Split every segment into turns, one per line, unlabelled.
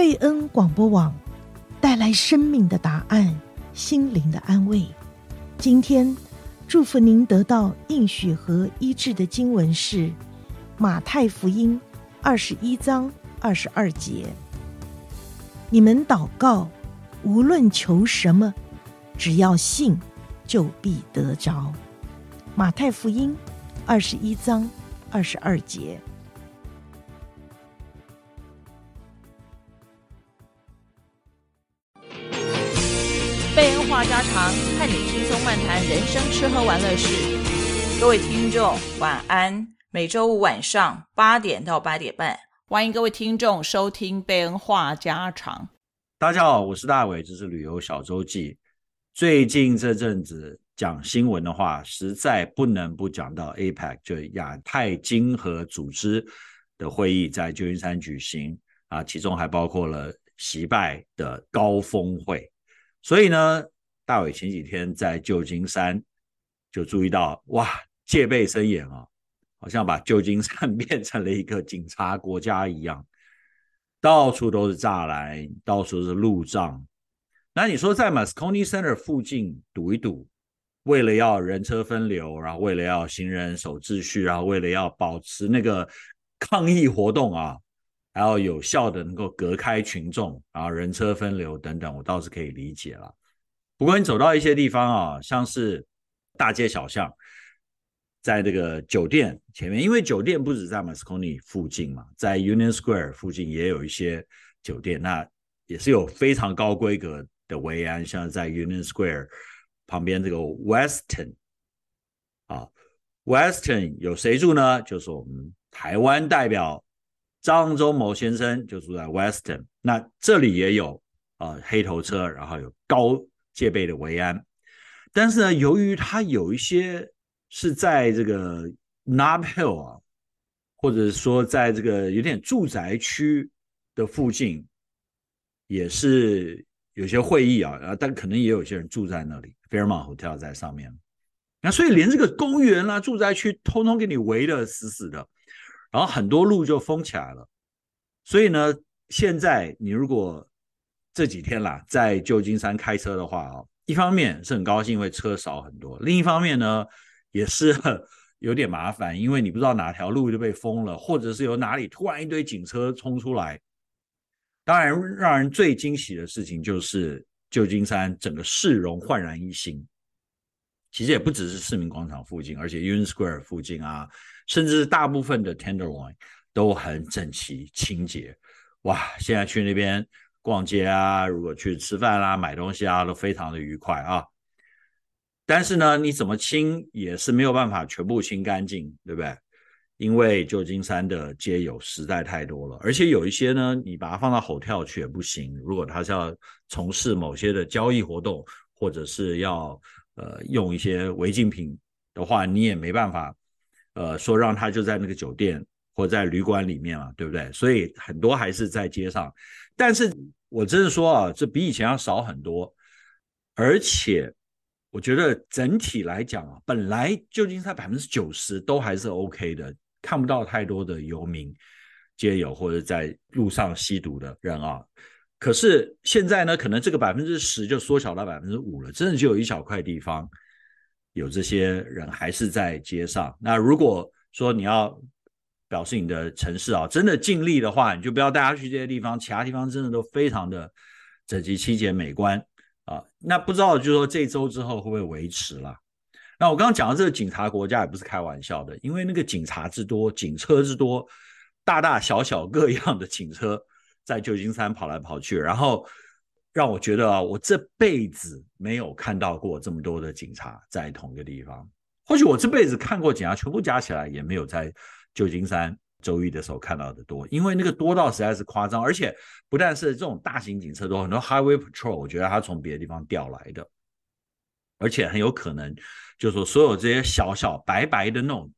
贝恩广播网带来生命的答案，心灵的安慰。今天祝福您得到应许和医治的经文是马太福音二十一章二十二节。你们祷告，无论求什么，只要信，就必得着。马太福音二十一章二十二
节。人生吃喝玩乐事。各位听众，晚安。每周五晚上八点到八点半，欢迎各位听众收听贝恩话家常。
大家好，我是大伟，这是旅游小周记。最近这阵子讲新闻的话，实在不能不讲到 APEC，就亚太经合组织的会议在旧金山举行啊，其中还包括了习拜的高峰会。所以呢，大伟前几天在旧金山就注意到，哇，戒备森严啊，好像把旧金山变成了一个警察国家一样，到处都是栅栏，到处是路障。那你说在 Moscone Center 附近堵一堵，为了要人车分流，然后为了要行人守秩序，然后为了要保持那个抗议活动啊。还要有效的能够隔开群众，然后人车分流等等，我倒是可以理解了。不过你走到一些地方啊，像是大街小巷，在这个酒店前面，因为酒店不止在 Moscone 附近嘛，在 Union Square 附近也有一些酒店，那也是有非常高规格的维安，像在 Union Square 旁边这个 Western 啊，Western 有谁住呢？就是我们台湾代表。张忠谋先生就住在 Western，那这里也有啊、黑头车，然后有高戒备的维安。但是呢，由于它有一些是在这个 Nob Hill 啊，或者说在这个有点住宅区的附近，也是有些会议啊，然后但可能也有些人住在那里，Fairmont Hotel 在上面。那所以连这个公园啦、啊、住宅区，通通给你围得死死的。然后很多路就封起来了，所以呢，现在你如果这几天啦在旧金山开车的话啊，一方面是很高兴，因为车少很多；另一方面呢，也是 有点麻烦，因为你不知道哪条路就被封了，或者是由哪里突然一堆警车冲出来。当然，让人最惊喜的事情就是旧金山整个市容焕然一新。其实也不只是市民广场附近，而且 Union Square 附近啊。甚至大部分的 Tenderloin 都很整齐清洁，哇！现在去那边逛街啊，如果去吃饭啦、啊、买东西啊，都非常的愉快啊。但是呢，你怎么清也是没有办法全部清干净，对不对？因为旧金山的街友实在太多了，而且有一些呢，你把它放到 hotel 去也不行。如果他是要从事某些的交易活动，或者是要呃用一些违禁品的话，你也没办法。呃，说让他就在那个酒店或在旅馆里面嘛，对不对？所以很多还是在街上。但是我真的说啊，这比以前要少很多。而且我觉得整体来讲啊，本来旧金山百分之九十都还是 OK 的，看不到太多的游民街友或者在路上吸毒的人啊。可是现在呢，可能这个百分之十就缩小到百分之五了，真的就有一小块地方。有这些人还是在街上。那如果说你要表示你的城市啊，真的尽力的话，你就不要带他去这些地方，其他地方真的都非常的整齐、清洁、美观啊。那不知道就是说这周之后会不会维持了？那我刚刚讲的这个警察国家也不是开玩笑的，因为那个警察之多，警车之多，大大小小各样的警车 在旧金山跑来跑去，然后。让我觉得啊，我这辈子没有看到过这么多的警察在同一个地方。或许我这辈子看过警察，全部加起来也没有在旧金山周一的时候看到的多，因为那个多到实在是夸张。而且不但是这种大型警车多，很多 Highway Patrol，我觉得他从别的地方调来的，而且很有可能就是说所有这些小小白白的那种。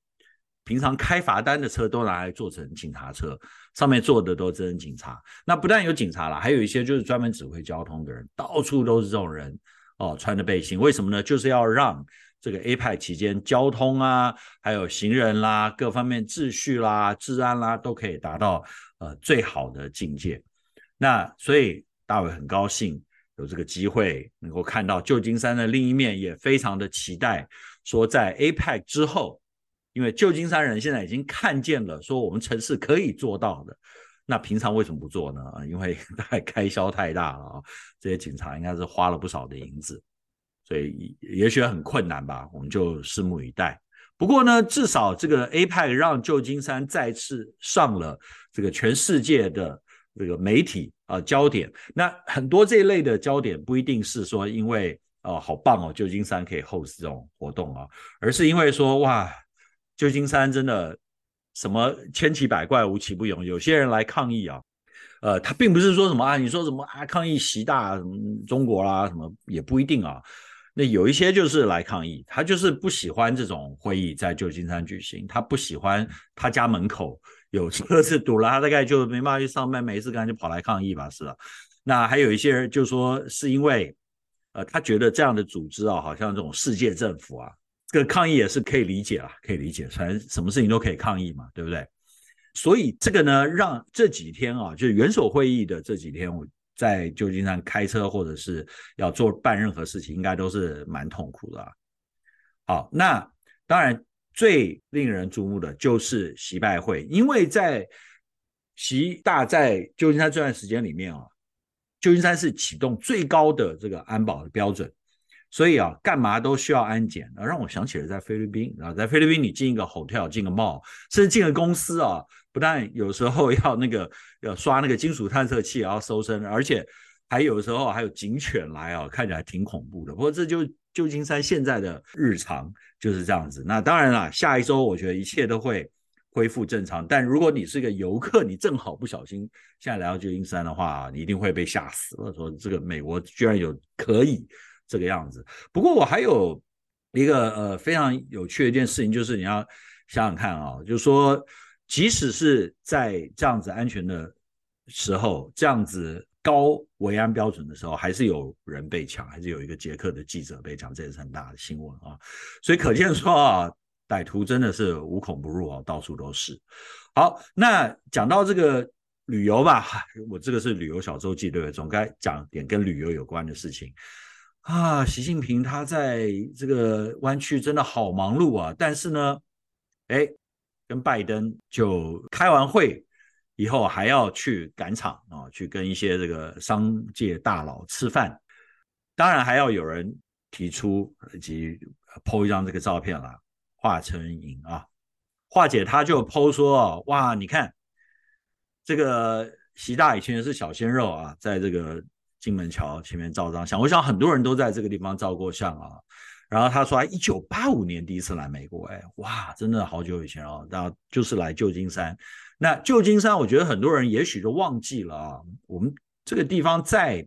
平常开罚单的车都拿来做成警察车，上面坐的都真的警察。那不但有警察啦，还有一些就是专门指挥交通的人，到处都是这种人哦，穿着背心。为什么呢？就是要让这个 APEC 期间交通啊，还有行人啦，各方面秩序啦、治安啦，都可以达到呃最好的境界。那所以大伟很高兴有这个机会能够看到旧金山的另一面，也非常的期待说在 APEC 之后，因为旧金山人现在已经看见了，说我们城市可以做到的。那平常为什么不做呢？因为 太开销太大了啊，这些警察应该是花了不少的银子，所以也许很困难吧，我们就拭目以待。不过呢，至少这个 APEC 让旧金山再次上了这个全世界的这个媒体啊焦点。那很多这一类的焦点不一定是说因为哦好棒哦，旧金山可以 host 这种活动啊，而是因为说哇，旧金山真的。什么千奇百怪，无奇不有。有些人来抗议啊，呃，他并不是说什么啊，你说什么啊，抗议习大什么中国啦，什么也不一定啊。那有一些就是来抗议，他就是不喜欢这种会议在旧金山举行，他不喜欢他家门口有车子堵了，他大概就没办法去上班，没事干就跑来抗议吧，是吧？那还有一些人就说是因为，呃，他觉得这样的组织啊，好像这种世界政府啊。这个抗议也是可以理解啦，可以理解，反正什么事情都可以抗议嘛，对不对？所以这个呢，让这几天啊，就是元首会议的这几天，我在旧金山开车或者是要做办任何事情，应该都是蛮痛苦的。好，那当然最令人瞩目的就是习拜会，因为在习大在旧金山这段时间里面啊，旧金山是启动最高的这个安保的标准。所以啊，干嘛都需要安检啊，让我想起了在菲律宾啊，在菲律宾你进一个 hotel，进个 mall，甚至进个公司啊，不但有时候要那个要刷那个金属探测器，然后搜身，而且还有时候还有警犬来啊，看起来挺恐怖的。不过这就旧金山现在的日常就是这样子。那当然了，下一周我觉得一切都会恢复正常。但如果你是个游客，你正好不小心现在来到旧金山的话，你一定会被吓死了。说这个美国居然有可以。这个样子。不过我还有一个呃非常有趣的一件事情，就是你要想想看啊，就是说，即使是在这样子安全的时候，这样子高维安标准的时候，还是有人被抢，还是有一个捷克的记者被抢，这也是很大的新闻啊。所以可见说啊，歹徒真的是无孔不入啊，到处都是。好，那讲到这个旅游吧，我这个是旅游小周记，对不对？总该讲点跟旅游有关的事情。啊，习近平他在这个湾区真的好忙碌啊！但是呢，哎，跟拜登就开完会以后，还要去赶场啊，去跟一些这个商界大佬吃饭。当然还要有人提出以及剖一张这个照片了，华春莹啊，华姐她就剖说，哇，你看这个习大以前是小鲜肉啊，在这个。金门桥前面照张相，我想很多人都在这个地方照过相啊。然后他说，一九八五年第一次来美国，哎，哇，真的好久以前哦。那就是来旧金山。那旧金山，我觉得很多人也许都忘记了啊。我们这个地方在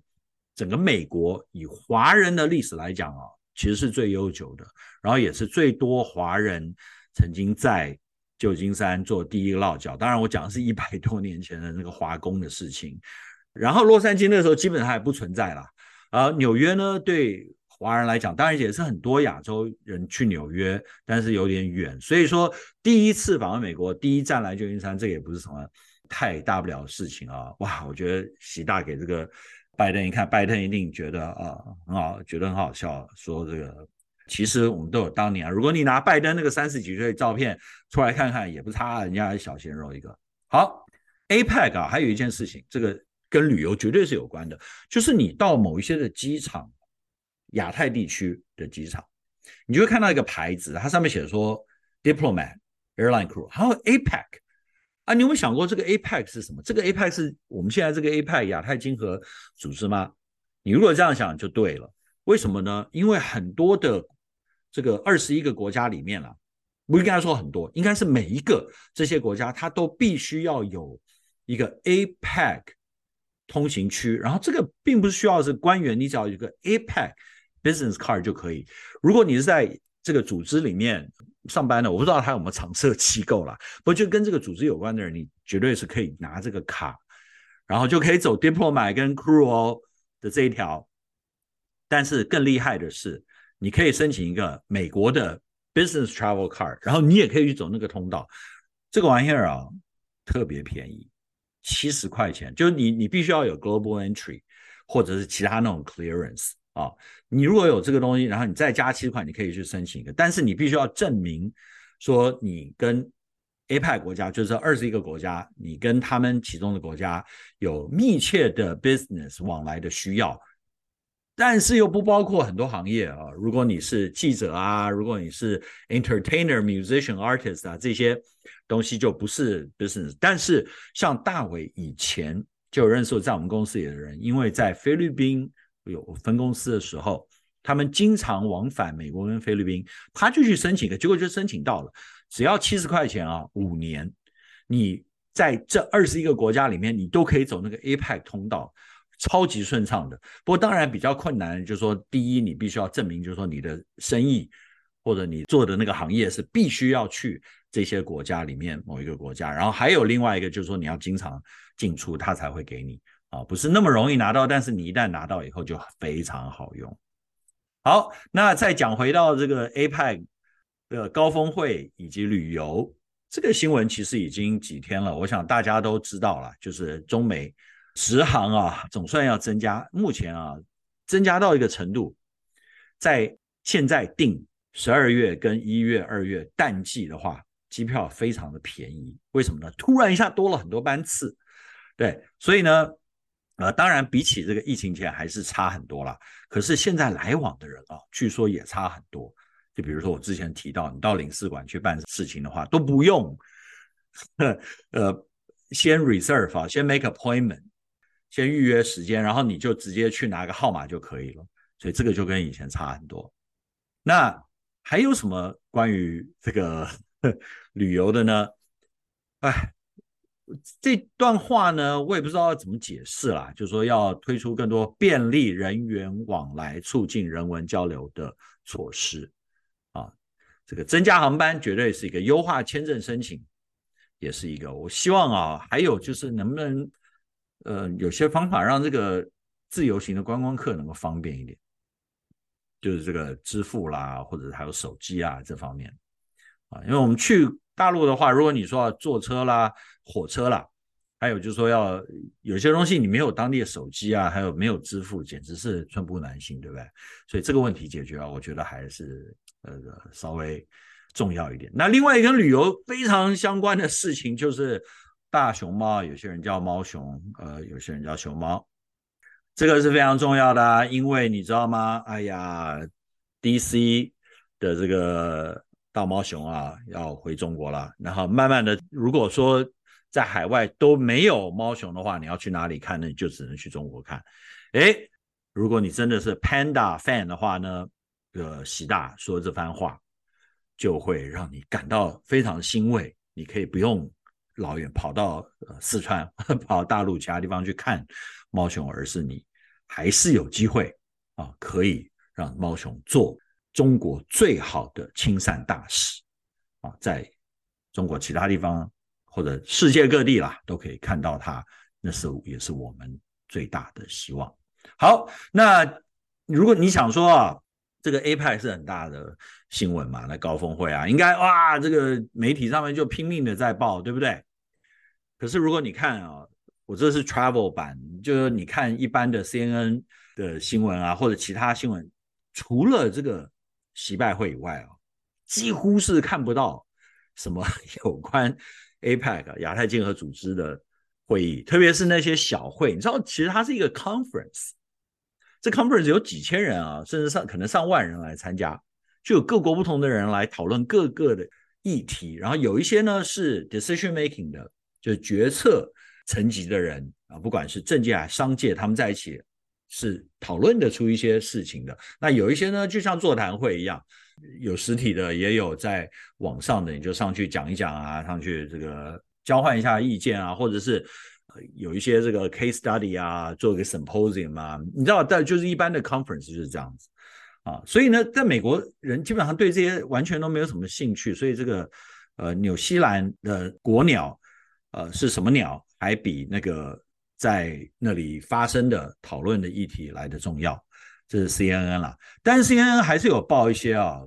整个美国以华人的历史来讲啊，其实是最悠久的，然后也是最多华人曾经在旧金山做第一个落脚。当然，我讲的是一百多年前的那个华工的事情。然后洛杉矶那时候基本上还不存在了，而纽约呢，对华人来讲，当然也是很多亚洲人去纽约，但是有点远，所以说第一次访问美国，第一站来旧金山，这也不是什么太大不了的事情啊。哇，我觉得习大给这个拜登一看，拜登一定觉得啊很好，觉得很好笑，说这个其实我们都有当年啊，如果你拿拜登那个三十几岁的照片出来看看，也不差，人家还小鲜肉一个。好，APEC 啊，还有一件事情，这个。跟旅游绝对是有关的，就是你到某一些的机场，亚太地区的机场，你就会看到一个牌子，它上面写说 Diplomat Airline Crew，还有 APEC 啊，你有没有想过这个 APEC 是什么？这个 APEC 是我们现在这个 APEC 亚太经合组织吗？你如果这样想就对了，为什么呢？因为很多的这个二十一个国家里面啊，不应该说很多，应该是每一个这些国家它都必须要有一个 APEC。通行区，然后这个并不是需要是官员，你只要有个 APEC business card 就可以。如果你是在这个组织里面上班的，我不知道他有没有常设机构啦，不过就跟这个组织有关的人，你绝对是可以拿这个卡，然后就可以走 Diploma 跟 crew 的这一条。但是更厉害的是，你可以申请一个美国的 business travel card，然后你也可以去走那个通道。这个玩意儿啊，特别便宜。七十块钱，就是你你必须要有 global entry 或者是其他那种 clearance 啊。你如果有这个东西，然后你再加七十块，你可以去申请一个，但是你必须要证明说你跟 APEC 国家，就是二十一个国家，你跟他们其中的国家有密切的 business 往来的需要。但是又不包括很多行业啊，如果你是记者啊，如果你是 entertainer、musician、artist 啊，这些东西就不是 business。但是像大伟以前就认识在我们公司里的人，因为在菲律宾有分公司的时候，他们经常往返美国跟菲律宾，他就去申请，结果就申请到了，只要七十块钱啊，五年，你在这二十一个国家里面，你都可以走那个 APEC 通道。超级顺畅的，不过当然比较困难，就是说，第一，你必须要证明，就是说你的生意或者你做的那个行业是必须要去这些国家里面某一个国家，然后还有另外一个就是说你要经常进出，他才会给你啊，不是那么容易拿到，但是你一旦拿到以后就非常好用。好，那再讲回到这个 APEC 的高峰会以及旅游这个新闻，其实已经几天了，我想大家都知道了，就是中美。直航啊，总算要增加。目前啊，增加到一个程度，在现在订十二月跟一月、二月淡季的话，机票非常的便宜。为什么呢？突然一下多了很多班次，对，所以呢，呃，当然比起这个疫情前还是差很多了。可是现在来往的人啊，据说也差很多。就比如说我之前提到，你到领事馆去办事情的话，都不用，呃，先 reserve 啊，先 make appointment。先预约时间，然后你就直接去拿个号码就可以了。所以这个就跟以前差很多。那还有什么关于这个 旅游的呢？哎，这段话呢，我也不知道要怎么解释啦。就是说要推出更多便利人员往来、促进人文交流的措施啊。这个增加航班绝对是一个优化签证申请，也是一个。我希望啊，还有就是能不能。呃，有些方法让这个自由行的观光客能够方便一点，就是这个支付啦，或者还有手机啊这方面啊，因为我们去大陆的话，如果你说要坐车啦、火车啦，还有就是说要有些东西你没有当地的手机啊，还有没有支付，简直是寸步难行，对不对？所以这个问题解决啊，我觉得还是呃稍微重要一点。那另外一个跟旅游非常相关的事情就是。大熊猫，有些人叫猫熊，呃，有些人叫熊猫，这个是非常重要的啊，因为你知道吗？哎呀，DC 的这个大猫熊啊，要回中国了。然后慢慢的，如果说在海外都没有猫熊的话，你要去哪里看呢？你就只能去中国看。哎，如果你真的是 Panda fan 的话呢，呃习大说这番话，就会让你感到非常欣慰。你可以不用。老远跑到呃四川，跑到大陆其他地方去看猫熊，而是你还是有机会啊，可以让猫熊做中国最好的亲善大使啊，在中国其他地方或者世界各地啦，都可以看到他，那是也是我们最大的希望。好，那如果你想说啊，这个 APEC 是很大的新闻嘛，那高峰会啊，应该哇，这个媒体上面就拼命的在报，对不对？可是如果你看啊，我这是 travel 版，就是你看一般的 CNN 的新闻啊，或者其他新闻，除了这个习拜会以外啊，几乎是看不到什么 有关 APEC 亚太经合组织的会议，特别是那些小会。你知道，其实它是一个 conference，这 conference 有几千人啊，甚至上可能上万人来参加，就有各国不同的人来讨论各个的议题，然后有一些呢是 decision making 的。就是决策层级的人啊，不管是政界还是商界，他们在一起是讨论得出一些事情的。那有一些呢，就像座谈会一样，有实体的，也有在网上的，你就上去讲一讲啊，上去这个交换一下意见啊，或者是有一些这个 case study 啊，做个 symposium 啊，你知道，但就是一般的 conference 就是这样子啊。所以呢，在美国人基本上对这些完全都没有什么兴趣，所以这个呃，纽西兰的国鸟。呃，是什么鸟还比那个在那里发生的讨论的议题来得重要？这是 CNN 啦，但是 CNN 还是有报一些啊，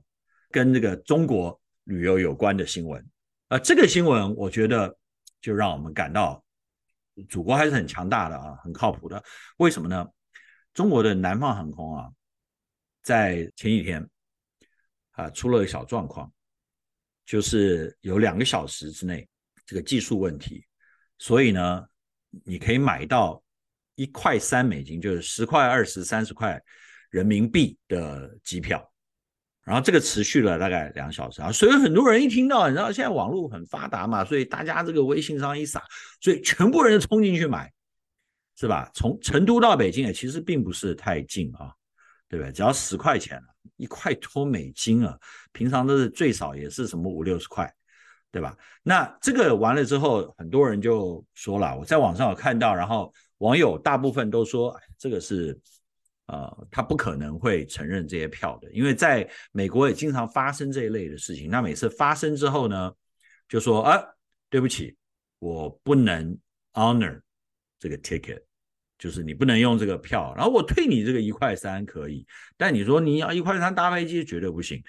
跟这个中国旅游有关的新闻。啊、呃，这个新闻我觉得就让我们感到祖国还是很强大的啊，很靠谱的。为什么呢？中国的南方航空啊，在前几天啊出了个小状况，就是有两个小时之内这个技术问题，所以呢，你可以买到一块三美金，就是十块、二十、三十块人民币的机票。然后这个持续了大概两小时啊，所以很多人一听到，你知道现在网络很发达嘛，所以大家这个微信上一撒，所以全部人冲进去买，是吧？从成都到北京也其实并不是太近啊，对不对？只要十块钱，一块多美金啊，平常都是最少也是什么五六十块，对吧？那这个完了之后，很多人就说了，我在网上有看到，然后网友大部分都说，这个是。呃，他不可能会承认这些票的，因为在美国也经常发生这一类的事情。那每次发生之后呢，就说啊，对不起，我不能 honor 这个 ticket，就是你不能用这个票，然后我退你这个一块三可以，但你说你要一块三搭飞机绝对不行。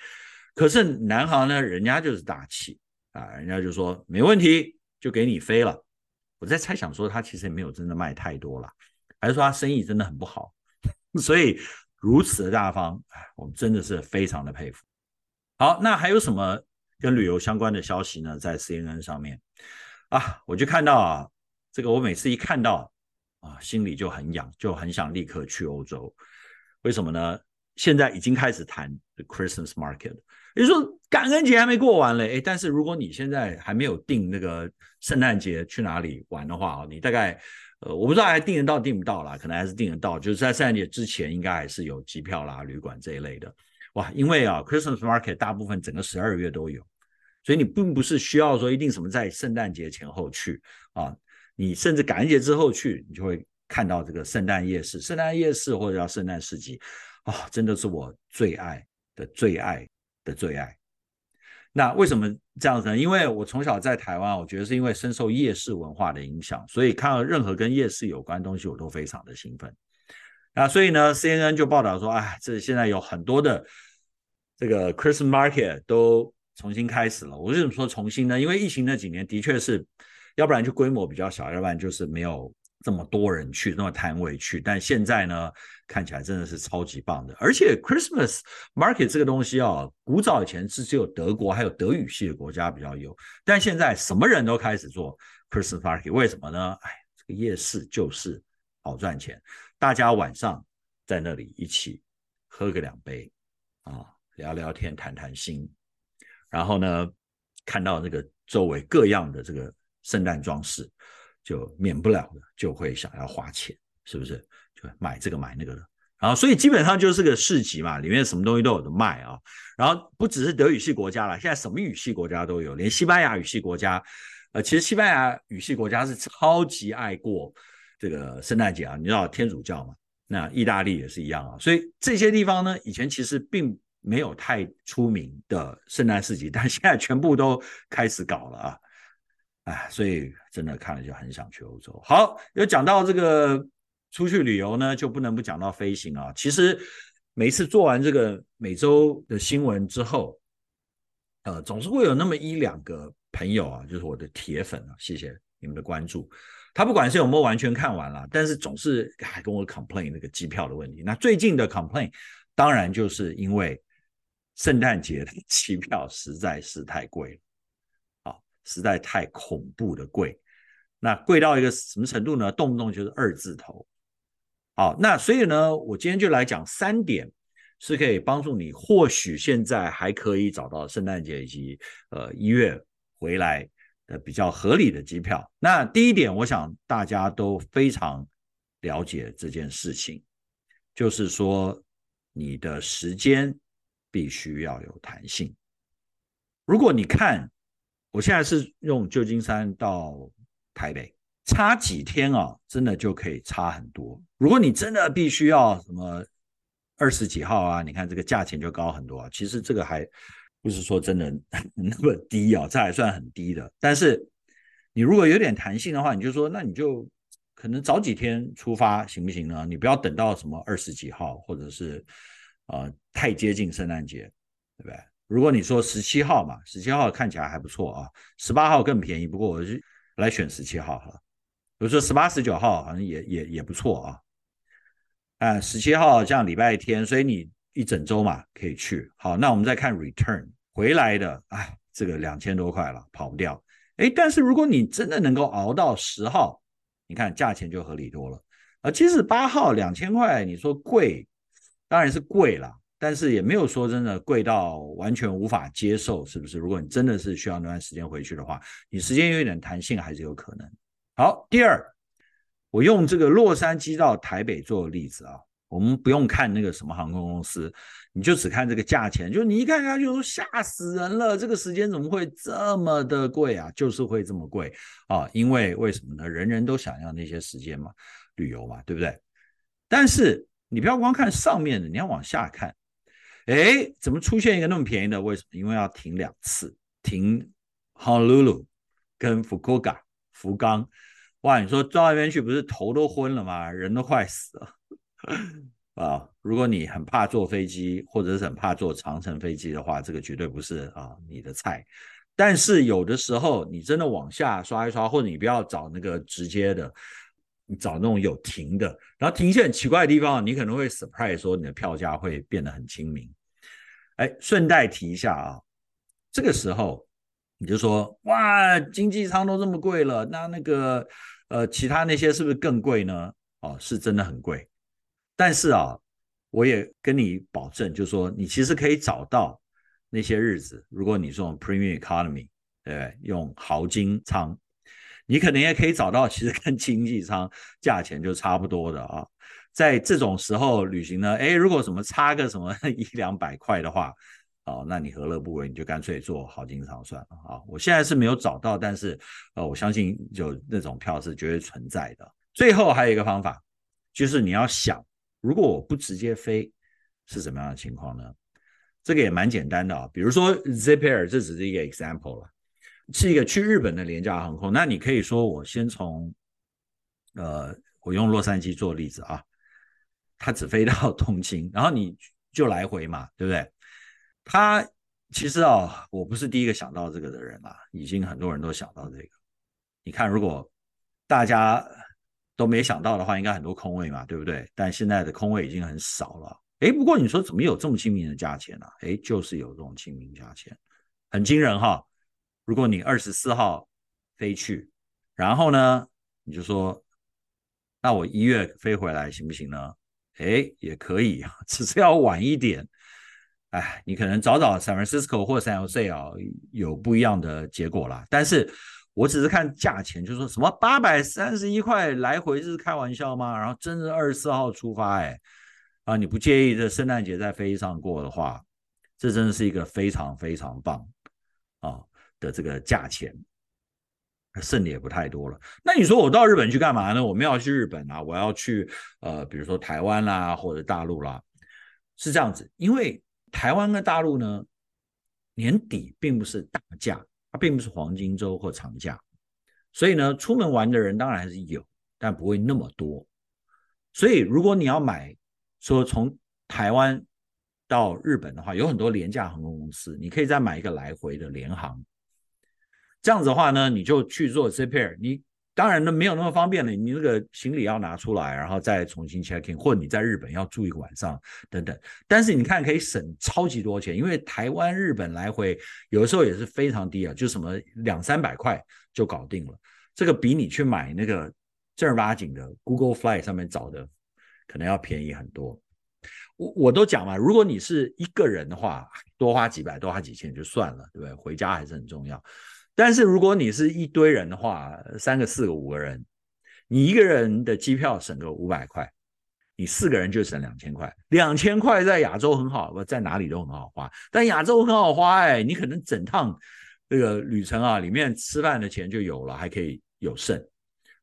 可是南航呢，人家就是大气啊，人家就说没问题，就给你飞了。我在猜想说他其实也没有真的卖太多了，还是说他生意真的很不好。所以如此的大方，我们真的是非常的佩服。好，那还有什么跟旅游相关的消息呢？在 CNN 上面啊，我就看到啊，这个我每次一看到啊，心里就很痒，就很想立刻去欧洲。为什么呢？现在已经开始谈 the Christmas market，也就是说感恩节还没过完嘞，诶，但是如果你现在还没有订那个圣诞节去哪里玩的话，你大概。呃，我不知道还订得到订不到啦，可能还是订得到，就是在圣诞节之前应该还是有机票啦、旅馆这一类的。哇，因为啊，Christmas Market 大部分整个十二月都有，所以你并不是需要说一定什么在圣诞节前后去啊，你甚至感恩节之后去，你就会看到这个圣诞夜市、圣诞夜市或者叫圣诞市集，啊，真的是我最爱的最爱的最爱。那为什么这样子呢？因为我从小在台湾，我觉得是因为深受夜市文化的影响，所以看到任何跟夜市有关东西，我都非常的兴奋。那所以呢，CNN 就报道说，哎，这现在有很多的这个 Christmas Market 都重新开始了。我为什么说重新呢？因为疫情那几年的确是，要不然就规模比较小，要不然就是没有。这么多人去，那么摊位去，但现在呢，看起来真的是超级棒的。而且 Christmas Market 这个东西啊，古早以前是只有德国还有德语系的国家比较有，但现在什么人都开始做 Christmas Market，为什么呢？哎，这个夜市就是好赚钱，大家晚上在那里一起喝个两杯啊，聊聊天，谈谈心，然后呢，看到这个周围各样的这个圣诞装饰。就免不了的就会想要花钱，是不是？就买这个买那个的，然后所以基本上就是个市集嘛，里面什么东西都有的卖啊。然后不只是德语系国家了，现在什么语系国家都有，连西班牙语系国家，呃，其实西班牙语系国家是超级爱过这个圣诞节啊。你知道天主教嘛？那意大利也是一样啊。所以这些地方呢，以前其实并没有太出名的圣诞市集，但现在全部都开始搞了啊。哎，所以真的看了就很想去欧洲。好，有讲到这个出去旅游呢，就不能不讲到飞行啊。其实每次做完这个每周的新闻之后，呃，总是会有那么一两个朋友啊，就是我的铁粉啊，谢谢你们的关注。他不管是有没有完全看完了，但是总是还跟我 complain 那个机票的问题。那最近的 complain 当然就是因为圣诞节的 机票实在是太贵了。实在太恐怖的贵，那贵到一个什么程度呢？动不动就是二字头。好，那所以呢，我今天就来讲三点，是可以帮助你，或许现在还可以找到圣诞节以及呃一月回来的比较合理的机票。那第一点，我想大家都非常了解这件事情，就是说你的时间必须要有弹性。如果你看。我现在是用旧金山到台北，差几天啊，真的就可以差很多。如果你真的必须要什么二十几号啊，你看这个价钱就高很多啊。其实这个还不是说真的 那么低啊，这还算很低的。但是你如果有点弹性的话，你就说那你就可能早几天出发行不行呢？你不要等到什么二十几号，或者是呃太接近圣诞节，对不对？如果你说十七号嘛，十七号看起来还不错啊，十八号更便宜，不过我是来选十七号哈。比如说十八、十九号好像也也也不错啊。啊，十七号这样礼拜天，所以你一整周嘛可以去。好，那我们再看 return 回来的，哎，这个两千多块了，跑不掉。哎，但是如果你真的能够熬到十号，你看价钱就合理多了。啊，其实八号两千块，你说贵，当然是贵了，但是也没有说真的贵到完全无法接受，是不是？如果你真的是需要那段时间回去的话，你时间有一点弹性还是有可能。好，第二。我用这个洛杉矶到台北做例子啊，我们不用看那个什么航空公司，你就只看这个价钱，就你一看看就说吓死人了，这个时间怎么会这么的贵啊？就是会这么贵啊，因为为什么呢？人人都想要那些时间嘛，旅游嘛，对不对？但是你不要光看上面的，你要往下看，哎，怎么出现一个那么便宜的？为什么？因为要停两次，停 Honolulu 跟 Fukuoka 福冈。哇，你说到那边去不是头都昏了吗？人都快死了 啊！如果你很怕坐飞机，或者是很怕坐长程飞机的话，这个绝对不是啊你的菜。但是有的时候你真的往下刷一刷，或者你不要找那个直接的，你找那种有停的，然后停一些很奇怪的地方，你可能会 surprise 说你的票价会变得很亲民。哎，顺带提一下啊，这个时候。你就说哇，经济舱都这么贵了，那那个呃，其他那些是不是更贵呢？哦，是真的很贵。但是啊，我也跟你保证，就是说你其实可以找到那些日子，如果你说 Premium Economy，对对？用豪金舱，你可能也可以找到，其实跟经济舱价钱就差不多的啊。在这种时候旅行呢，诶，如果什么差个什么 一两百块的话。哦，那你何乐不为？你就干脆坐好经常算了啊！我现在是没有找到，但是呃，我相信有那种票是绝对存在的。最后还有一个方法，就是你要想，如果我不直接飞，是什么样的情况呢？这个也蛮简单的啊，比如说 Zip Air，这只是一个 example 了，是一个去日本的廉价航空。那你可以说，我先从呃，我用洛杉矶做例子啊，它只飞到 东京，然后你就来回嘛，对不对？他其实啊，我不是第一个想到这个的人啦，已经很多人都想到这个。你看，如果大家都没想到的话，应该很多空位嘛，对不对？但现在的空位已经很少了。哎，不过你说怎么有这么亲民的价钱呢？哎，就是有这种亲民价钱，很惊人哈。如果你二十四号飞去，然后呢，你就说，那我一月飞回来行不行呢？哎，也可以，只是要晚一点。哎，你可能找找 San Francisco 或 San Jose 啊，有不一样的结果啦。但是我只是看价钱，就说什么八百三十一块来回，是开玩笑吗？然后真是二十四号出发，哎，啊，你不介意这圣诞节在飞机上过的话，这真的是一个非常非常棒啊的这个价钱，剩的也不太多了。那你说我到日本去干嘛呢？我们要去日本啊，我要去呃，比如说台湾啦，或者大陆啦，是这样子，因为。台湾跟大陆呢，年底并不是大假，它并不是黄金周或长假，所以呢，出门玩的人当然还是有，但不会那么多。所以如果你要买，说从台湾到日本的话，有很多廉价航空公司，你可以再买一个来回的联航。这样子的话呢，你就去做 Zip Air，你。当然呢，没有那么方便了。你那个行李要拿出来，然后再重新 check in，或者你在日本要住一个晚上等等。但是你看，可以省超级多钱，因为台湾、日本来回有的时候也是非常低啊，就什么两三百块就搞定了。这个比你去买那个正儿八经的 Google Flight 上面找的可能要便宜很多。我我都讲嘛，如果你是一个人的话，多花几百、多花几千就算了，对不对？回家还是很重要。但是如果你是一堆人的话，三个、四个、五个人，你一个人的机票省个五百块，你四个人就省两千块。两千块在亚洲很好，不在哪里都很好花。但亚洲很好花哎，你可能整趟这个旅程啊，里面吃饭的钱就有了，还可以有剩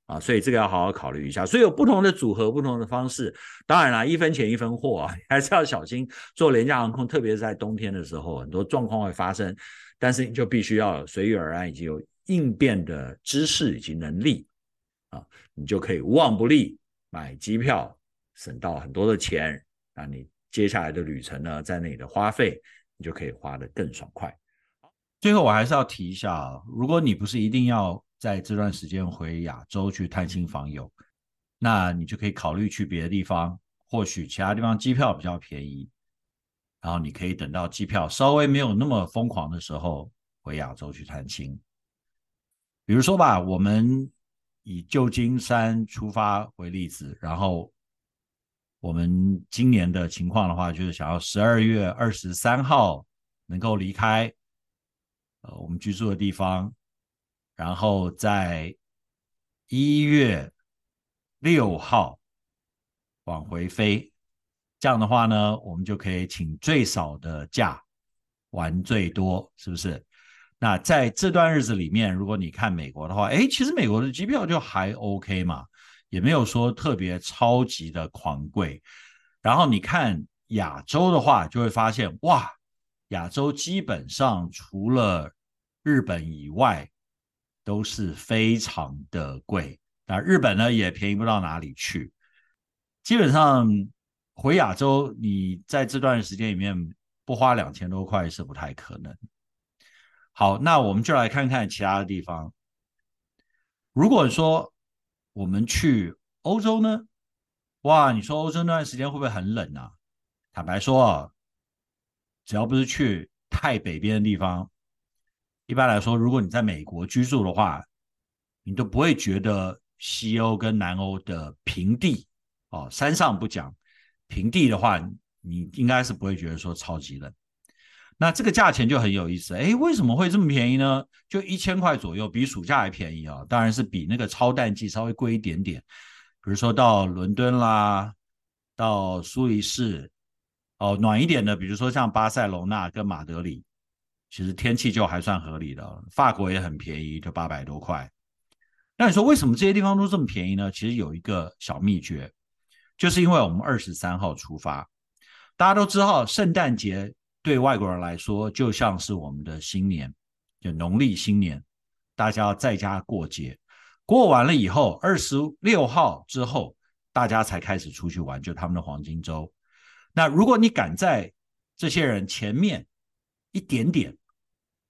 啊，所以这个要好好考虑一下。所以有不同的组合，不同的方式。当然了，一分钱一分货啊，还是要小心做廉价航空，特别是在冬天的时候，很多状况会发生。但是你就必须要随遇而安，以及有应变的知识以及能力啊，你就可以无往不利买机票，省到很多的钱。那你接下来的旅程呢，在那里的花费，你就可以花得更爽快。最后我还是要提一下，如果你不是一定要在这段时间回亚洲去探亲访友，那你就可以考虑去别的地方，或许其他地方机票比较便宜，然后你可以等到机票稍微没有那么疯狂的时候回亚洲去探亲。比如说吧，我们以旧金山出发为例子，然后我们今年的情况的话，就是想要十二月二十三号能够离开呃我们居住的地方。然后在一月六号往回飞，这样的话呢，我们就可以请最少的假，玩最多，是不是？那在这段日子里面，如果你看美国的话，哎，其实美国的机票就还 OK 嘛，也没有说特别超级的狂贵。然后你看亚洲的话，就会发现哇，亚洲基本上除了日本以外，都是非常的贵，那日本呢也便宜不到哪里去。基本上回亚洲，你在这段时间里面不花两千多块是不太可能。好，那我们就来看看其他的地方。如果说我们去欧洲呢？哇，你说欧洲那段时间会不会很冷啊？坦白说，只要不是去太北边的地方。一般来说，如果你在美国居住的话，你都不会觉得西欧跟南欧的平地哦，山上不讲，平地的话，你应该是不会觉得说超级冷。那这个价钱就很有意思，诶，为什么会这么便宜呢？就一千块左右，比暑假还便宜啊！当然是比那个超淡季稍微贵一点点。比如说到伦敦啦，到苏黎世，哦，暖一点的，比如说像巴塞罗那跟马德里。其实天气就还算合理的，法国也很便宜，就八百多块。那你说为什么这些地方都这么便宜呢？其实有一个小秘诀，就是因为我们二十三号出发，大家都知道圣诞节对外国人来说就像是我们的新年，就农历新年，大家要在家过节，过完了以后，二十六号之后大家才开始出去玩，就他们的黄金周。那如果你赶在这些人前面，一点点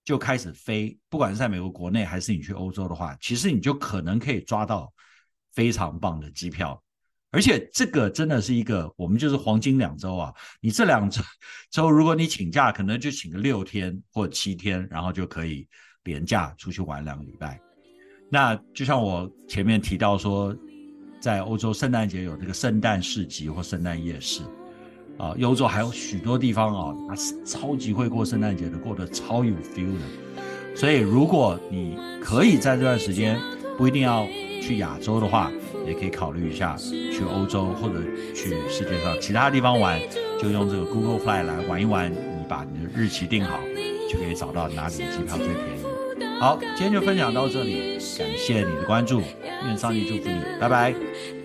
就开始飞，不管是在美国国内还是你去欧洲的话，其实你就可能可以抓到非常棒的机票，而且这个真的是一个我们就是黄金两周啊！你这两周周如果你请假，可能就请个六天或七天，然后就可以连假出去玩两个礼拜。那就像我前面提到说，在欧洲圣诞节有这个圣诞市集或圣诞夜市。啊，欧洲还有许多地方啊，那是超级会过圣诞节的，过得超有 feel 的。所以，如果你可以在这段时间不一定要去亚洲的话，也可以考虑一下去欧洲或者去世界上其他地方玩，就用这个 Google Fly 来玩一玩。你把你的日期定好，就可以找到哪里的机票最便宜。好，今天就分享到这里，感谢你的关注，愿上帝祝福你，拜拜。